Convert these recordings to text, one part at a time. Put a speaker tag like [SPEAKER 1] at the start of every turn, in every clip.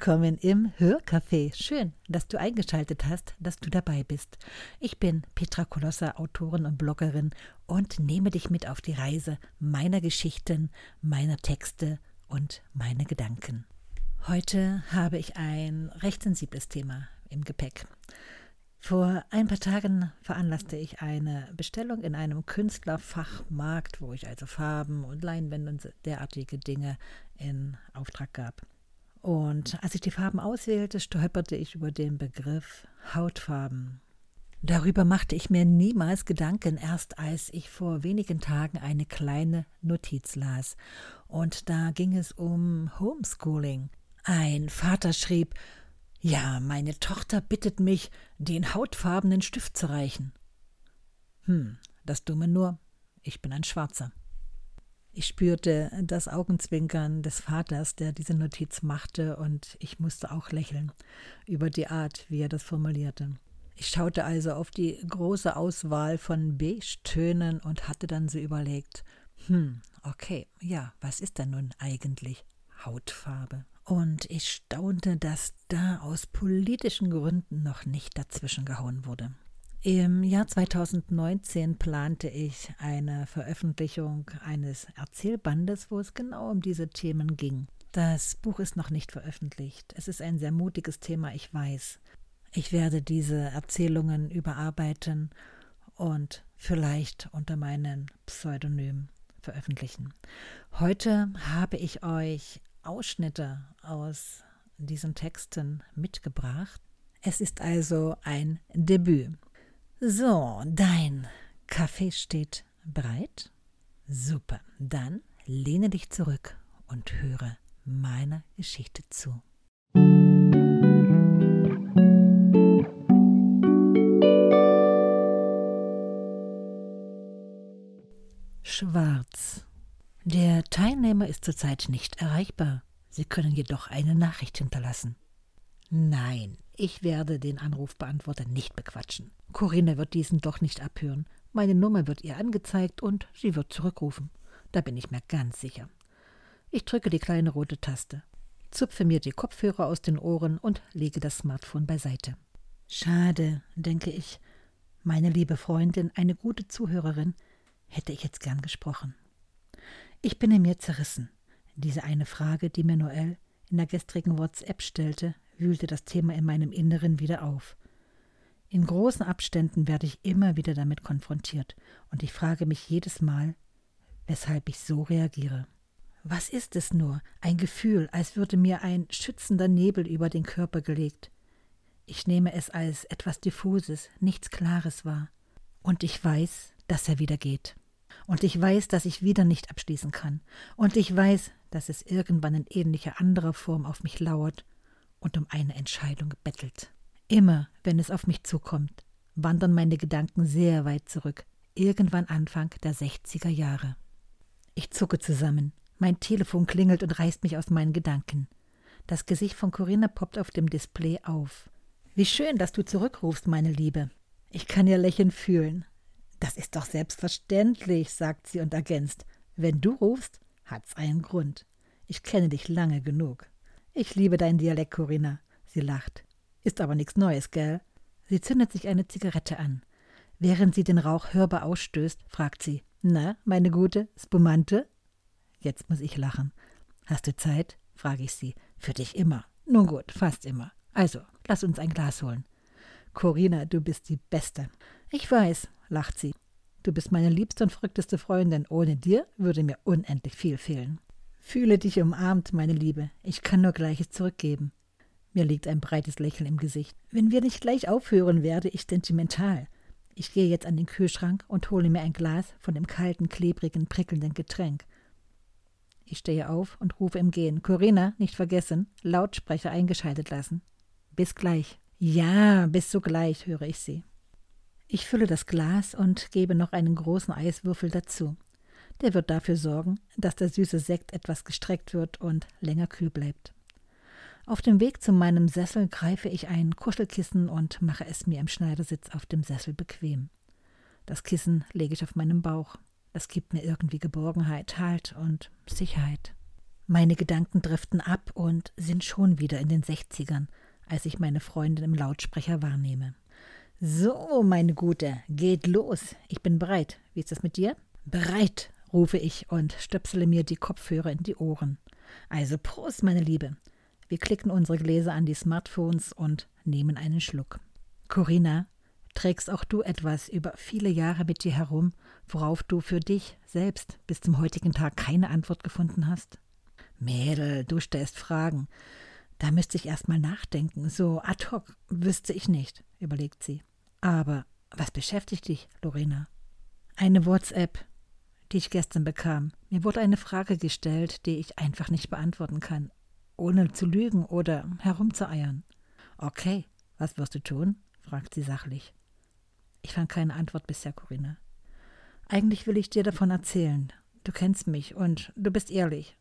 [SPEAKER 1] willkommen im Hörcafé. Schön, dass du eingeschaltet hast, dass du dabei bist. Ich bin Petra Kolossa, Autorin und Bloggerin und nehme dich mit auf die Reise meiner Geschichten, meiner Texte und meine Gedanken. Heute habe ich ein recht sensibles Thema im Gepäck. Vor ein paar Tagen veranlasste ich eine Bestellung in einem Künstlerfachmarkt, wo ich also Farben und Leinwände und derartige Dinge in Auftrag gab. Und als ich die Farben auswählte, stolperte ich über den Begriff Hautfarben. Darüber machte ich mir niemals Gedanken, erst als ich vor wenigen Tagen eine kleine Notiz las. Und da ging es um Homeschooling. Ein Vater schrieb, ja, meine Tochter bittet mich, den hautfarbenen Stift zu reichen. Hm, das Dumme nur, ich bin ein Schwarzer. Ich spürte das Augenzwinkern des Vaters, der diese Notiz machte, und ich musste auch lächeln über die Art, wie er das formulierte. Ich schaute also auf die große Auswahl von Beige-Tönen und hatte dann so überlegt, hm, okay, ja, was ist denn nun eigentlich Hautfarbe? Und ich staunte, dass da aus politischen Gründen noch nicht dazwischen gehauen wurde. Im Jahr 2019 plante ich eine Veröffentlichung eines Erzählbandes, wo es genau um diese Themen ging. Das Buch ist noch nicht veröffentlicht. Es ist ein sehr mutiges Thema, ich weiß. Ich werde diese Erzählungen überarbeiten und vielleicht unter meinem Pseudonym veröffentlichen. Heute habe ich euch Ausschnitte aus diesen Texten mitgebracht. Es ist also ein Debüt. So, dein Kaffee steht bereit? Super, dann lehne dich zurück und höre meiner Geschichte zu. Schwarz. Der Teilnehmer ist zurzeit nicht erreichbar. Sie können jedoch eine Nachricht hinterlassen. Nein, ich werde den Anrufbeantworter nicht bequatschen. Corinna wird diesen doch nicht abhören. Meine Nummer wird ihr angezeigt und sie wird zurückrufen. Da bin ich mir ganz sicher. Ich drücke die kleine rote Taste, zupfe mir die Kopfhörer aus den Ohren und lege das Smartphone beiseite. Schade, denke ich. Meine liebe Freundin, eine gute Zuhörerin, hätte ich jetzt gern gesprochen. Ich bin in mir zerrissen. Diese eine Frage, die mir Noel in der gestrigen WhatsApp stellte, wühlte das Thema in meinem Inneren wieder auf. In großen Abständen werde ich immer wieder damit konfrontiert, und ich frage mich jedes Mal, weshalb ich so reagiere. Was ist es nur? Ein Gefühl, als würde mir ein schützender Nebel über den Körper gelegt. Ich nehme es als etwas Diffuses, nichts Klares wahr. Und ich weiß, dass er wieder geht. Und ich weiß, dass ich wieder nicht abschließen kann. Und ich weiß, dass es irgendwann in ähnlicher anderer Form auf mich lauert und um eine Entscheidung bettelt. Immer, wenn es auf mich zukommt, wandern meine Gedanken sehr weit zurück, irgendwann Anfang der 60er Jahre. Ich zucke zusammen, mein Telefon klingelt und reißt mich aus meinen Gedanken. Das Gesicht von Corinna poppt auf dem Display auf. Wie schön, dass du zurückrufst, meine Liebe. Ich kann ihr Lächeln fühlen. Das ist doch selbstverständlich, sagt sie und ergänzt. Wenn du rufst, hat's einen Grund. Ich kenne dich lange genug. Ich liebe deinen Dialekt, Corinna. Sie lacht. Ist aber nichts Neues, gell? Sie zündet sich eine Zigarette an. Während sie den Rauch hörbar ausstößt, fragt sie: Na, meine gute Spumante? Jetzt muss ich lachen. Hast du Zeit? frage ich sie. Für dich immer. Nun gut, fast immer. Also, lass uns ein Glas holen. Corinna, du bist die Beste. Ich weiß, lacht sie. Du bist meine liebste und verrückteste Freundin. Ohne dir würde mir unendlich viel fehlen. Fühle dich umarmt, meine Liebe. Ich kann nur Gleiches zurückgeben. Mir liegt ein breites Lächeln im Gesicht. Wenn wir nicht gleich aufhören, werde ich sentimental. Ich gehe jetzt an den Kühlschrank und hole mir ein Glas von dem kalten, klebrigen, prickelnden Getränk. Ich stehe auf und rufe im Gehen. Corinna, nicht vergessen, Lautsprecher eingeschaltet lassen. Bis gleich. Ja, bis sogleich, höre ich sie. Ich fülle das Glas und gebe noch einen großen Eiswürfel dazu. Der wird dafür sorgen, dass der süße Sekt etwas gestreckt wird und länger kühl bleibt. Auf dem Weg zu meinem Sessel greife ich ein Kuschelkissen und mache es mir im Schneidersitz auf dem Sessel bequem. Das Kissen lege ich auf meinem Bauch. Das gibt mir irgendwie Geborgenheit, Halt und Sicherheit. Meine Gedanken driften ab und sind schon wieder in den Sechzigern, als ich meine Freundin im Lautsprecher wahrnehme. So, meine Gute, geht los. Ich bin bereit. Wie ist es mit dir? Bereit, rufe ich und stöpsele mir die Kopfhörer in die Ohren. Also Prost, meine Liebe. Wir klicken unsere Gläser an die Smartphones und nehmen einen Schluck. Corinna, trägst auch du etwas über viele Jahre mit dir herum, worauf du für dich selbst bis zum heutigen Tag keine Antwort gefunden hast? Mädel, du stellst Fragen. Da müsste ich erst mal nachdenken. So ad hoc wüsste ich nicht, überlegt sie. Aber was beschäftigt dich, Lorena? Eine WhatsApp, die ich gestern bekam. Mir wurde eine Frage gestellt, die ich einfach nicht beantworten kann, ohne zu lügen oder herumzueiern. Okay, was wirst du tun? fragt sie sachlich. Ich fand keine Antwort bisher, Corinna. Eigentlich will ich dir davon erzählen. Du kennst mich und du bist ehrlich.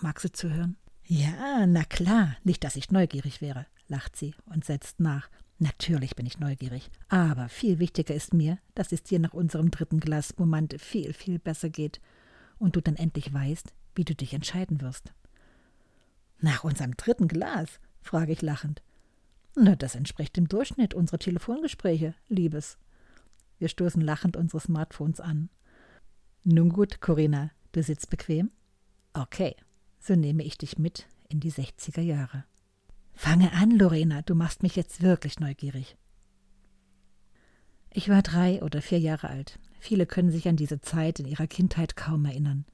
[SPEAKER 1] Magst du zuhören? Ja, na klar, nicht, dass ich neugierig wäre, lacht sie und setzt nach. Natürlich bin ich neugierig, aber viel wichtiger ist mir, dass es dir nach unserem dritten Glas Spumante viel, viel besser geht und du dann endlich weißt, wie du dich entscheiden wirst. Nach unserem dritten Glas? frage ich lachend. Na, das entspricht dem Durchschnitt unserer Telefongespräche, Liebes. Wir stoßen lachend unsere Smartphones an. Nun gut, Corinna, du sitzt bequem? Okay, so nehme ich dich mit in die 60er Jahre. Fange an, Lorena, du machst mich jetzt wirklich neugierig. Ich war drei oder vier Jahre alt. Viele können sich an diese Zeit in ihrer Kindheit kaum erinnern.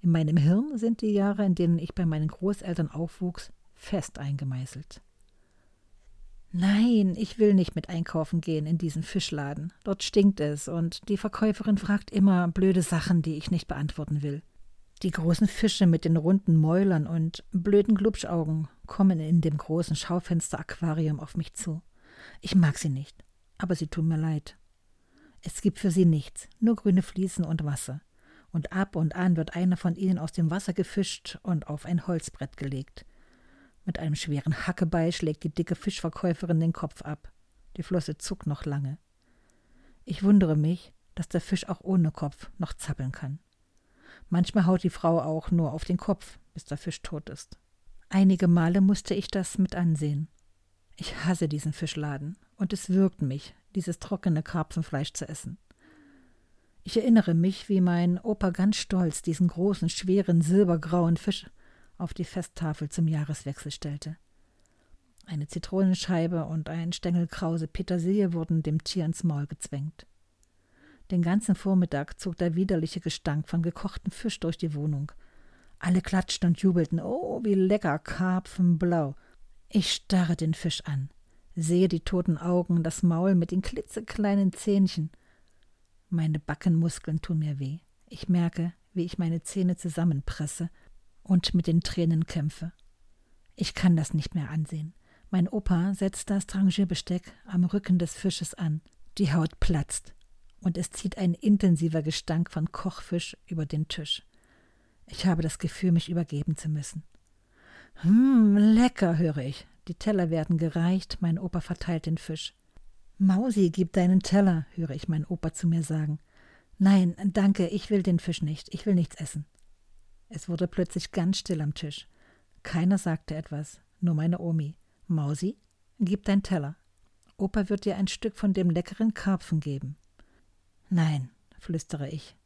[SPEAKER 1] In meinem Hirn sind die Jahre, in denen ich bei meinen Großeltern aufwuchs, fest eingemeißelt. Nein, ich will nicht mit einkaufen gehen in diesen Fischladen. Dort stinkt es und die Verkäuferin fragt immer blöde Sachen, die ich nicht beantworten will. Die großen Fische mit den runden Mäulern und blöden Glubschaugen kommen in dem großen Schaufenster-Aquarium auf mich zu. Ich mag sie nicht, aber sie tun mir leid. Es gibt für sie nichts, nur grüne Fliesen und Wasser. Und ab und an wird einer von ihnen aus dem Wasser gefischt und auf ein Holzbrett gelegt. Mit einem schweren Hackebeil schlägt die dicke Fischverkäuferin den Kopf ab. Die Flosse zuckt noch lange. Ich wundere mich, dass der Fisch auch ohne Kopf noch zappeln kann. Manchmal haut die Frau auch nur auf den Kopf, bis der Fisch tot ist. Einige Male musste ich das mit ansehen. Ich hasse diesen Fischladen, und es wirkt mich, dieses trockene Karpfenfleisch zu essen. Ich erinnere mich, wie mein Opa ganz stolz diesen großen, schweren, silbergrauen Fisch auf die Festtafel zum Jahreswechsel stellte. Eine Zitronenscheibe und ein Stängel krause Petersilie wurden dem Tier ins Maul gezwängt. Den ganzen Vormittag zog der widerliche Gestank von gekochtem Fisch durch die Wohnung. Alle klatschten und jubelten. Oh, wie lecker, Karpfenblau. Ich starre den Fisch an, sehe die toten Augen, das Maul mit den klitzekleinen Zähnchen. Meine Backenmuskeln tun mir weh. Ich merke, wie ich meine Zähne zusammenpresse und mit den Tränen kämpfe. Ich kann das nicht mehr ansehen. Mein Opa setzt das Trangierbesteck am Rücken des Fisches an. Die Haut platzt und es zieht ein intensiver Gestank von Kochfisch über den Tisch. Ich habe das Gefühl, mich übergeben zu müssen. Hm, lecker, höre ich. Die Teller werden gereicht, mein Opa verteilt den Fisch. Mausi, gib deinen Teller, höre ich mein Opa zu mir sagen. Nein, danke, ich will den Fisch nicht, ich will nichts essen. Es wurde plötzlich ganz still am Tisch. Keiner sagte etwas, nur meine Omi. Mausi, gib deinen Teller. Opa wird dir ein Stück von dem leckeren Karpfen geben. Nein, flüstere ich.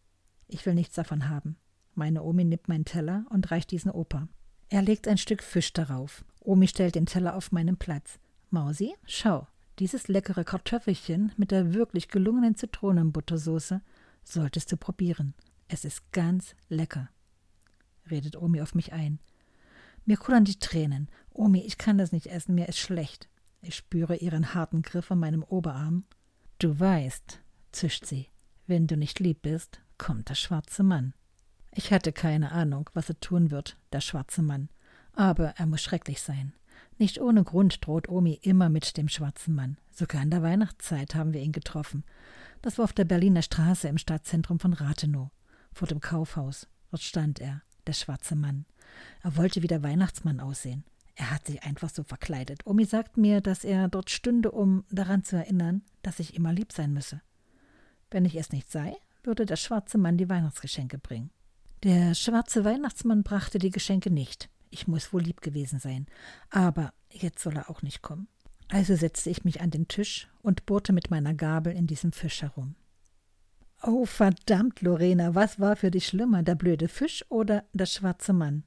[SPEAKER 1] Ich will nichts davon haben. Meine Omi nimmt meinen Teller und reicht diesen Opa. Er legt ein Stück Fisch darauf. Omi stellt den Teller auf meinen Platz. Mausi, schau, dieses leckere Kartoffelchen mit der wirklich gelungenen Zitronenbuttersoße solltest du probieren. Es ist ganz lecker. Redet Omi auf mich ein. Mir kullern die Tränen. Omi, ich kann das nicht essen, mir ist schlecht. Ich spüre ihren harten Griff an meinem Oberarm. Du weißt, zischt sie. Wenn du nicht lieb bist, kommt der schwarze Mann. Ich hatte keine Ahnung, was er tun wird, der schwarze Mann. Aber er muss schrecklich sein. Nicht ohne Grund droht Omi immer mit dem schwarzen Mann. Sogar in der Weihnachtszeit haben wir ihn getroffen. Das war auf der Berliner Straße im Stadtzentrum von Rathenow, vor dem Kaufhaus. Dort stand er, der schwarze Mann. Er wollte wie der Weihnachtsmann aussehen. Er hat sich einfach so verkleidet. Omi sagt mir, dass er dort stünde, um daran zu erinnern, dass ich immer lieb sein müsse. Wenn ich es nicht sei, würde der schwarze Mann die Weihnachtsgeschenke bringen. Der schwarze Weihnachtsmann brachte die Geschenke nicht. Ich muss wohl lieb gewesen sein. Aber jetzt soll er auch nicht kommen. Also setzte ich mich an den Tisch und bohrte mit meiner Gabel in diesem Fisch herum. Oh, verdammt, Lorena, was war für dich schlimmer, der blöde Fisch oder der schwarze Mann?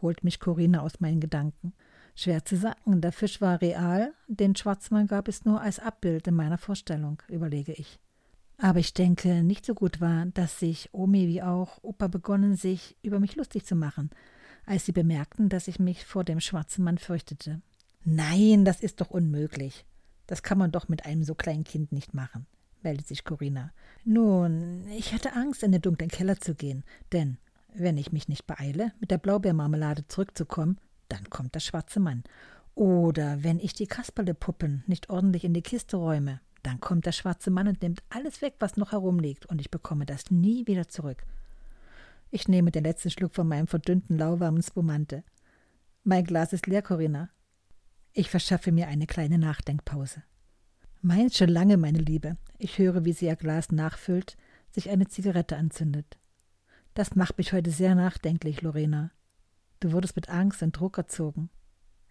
[SPEAKER 1] holt mich Corinna aus meinen Gedanken. Schwer zu sagen, der Fisch war real, den Schwarzmann gab es nur als Abbild in meiner Vorstellung, überlege ich. Aber ich denke, nicht so gut war, dass sich Omi wie auch Opa begonnen, sich über mich lustig zu machen, als sie bemerkten, dass ich mich vor dem schwarzen Mann fürchtete. Nein, das ist doch unmöglich. Das kann man doch mit einem so kleinen Kind nicht machen, meldet sich Corinna. Nun, ich hatte Angst, in den dunklen Keller zu gehen, denn wenn ich mich nicht beeile, mit der Blaubeermarmelade zurückzukommen, dann kommt der schwarze Mann. Oder wenn ich die Kasperlepuppen nicht ordentlich in die Kiste räume, dann kommt der schwarze Mann und nimmt alles weg, was noch herumliegt, und ich bekomme das nie wieder zurück. Ich nehme den letzten Schluck von meinem verdünnten, lauwarmen Spumante. Mein Glas ist leer, Corinna. Ich verschaffe mir eine kleine Nachdenkpause. Meins schon lange, meine Liebe. Ich höre, wie sie ihr Glas nachfüllt, sich eine Zigarette anzündet. Das macht mich heute sehr nachdenklich, Lorena. Du wurdest mit Angst und Druck erzogen.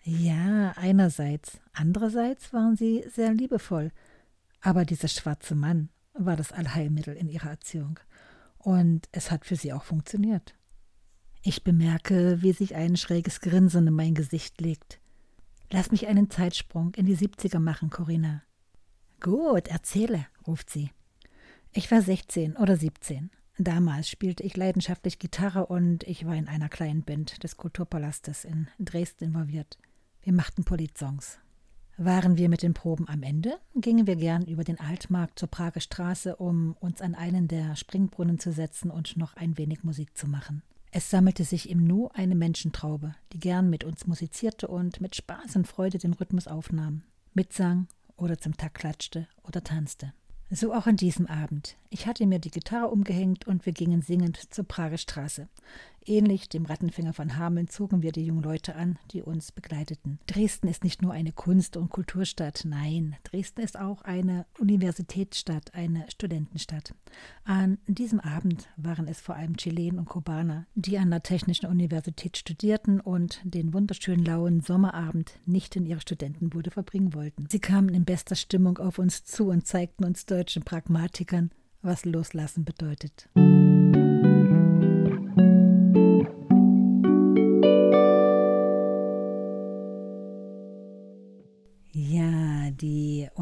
[SPEAKER 1] Ja, einerseits. Andererseits waren sie sehr liebevoll. Aber dieser schwarze Mann war das Allheilmittel in ihrer Erziehung. Und es hat für sie auch funktioniert. Ich bemerke, wie sich ein schräges Grinsen in mein Gesicht legt. Lass mich einen Zeitsprung in die 70er machen, Corinna. Gut, erzähle, ruft sie. Ich war 16 oder 17. Damals spielte ich leidenschaftlich Gitarre und ich war in einer kleinen Band des Kulturpalastes in Dresden involviert. Wir machten Politsongs. Waren wir mit den Proben am Ende, gingen wir gern über den Altmarkt zur Prager Straße, um uns an einen der Springbrunnen zu setzen und noch ein wenig Musik zu machen. Es sammelte sich im Nu eine Menschentraube, die gern mit uns musizierte und mit Spaß und Freude den Rhythmus aufnahm, mitsang oder zum Takt klatschte oder tanzte. So auch an diesem Abend. Ich hatte mir die Gitarre umgehängt und wir gingen singend zur Prager Straße. Ähnlich dem Rattenfänger von Hameln zogen wir die jungen Leute an, die uns begleiteten. Dresden ist nicht nur eine Kunst- und Kulturstadt, nein, Dresden ist auch eine Universitätsstadt, eine Studentenstadt. An diesem Abend waren es vor allem Chilenen und Kubaner, die an der Technischen Universität studierten und den wunderschönen lauen Sommerabend nicht in ihrer Studentenbude verbringen wollten. Sie kamen in bester Stimmung auf uns zu und zeigten uns deutschen Pragmatikern, was Loslassen bedeutet.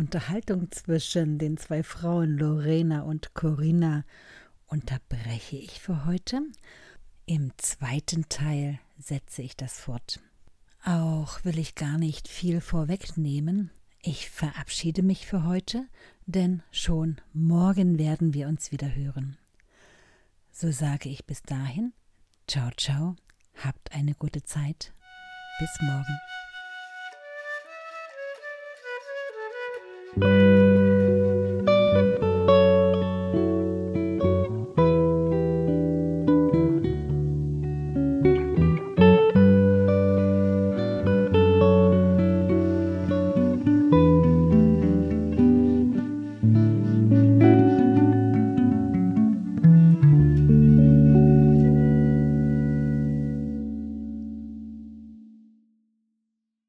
[SPEAKER 1] Unterhaltung zwischen den zwei Frauen Lorena und Corinna unterbreche ich für heute. Im zweiten Teil setze ich das fort. Auch will ich gar nicht viel vorwegnehmen. Ich verabschiede mich für heute, denn schon morgen werden wir uns wieder hören. So sage ich bis dahin, ciao, ciao, habt eine gute Zeit, bis morgen. Thank you.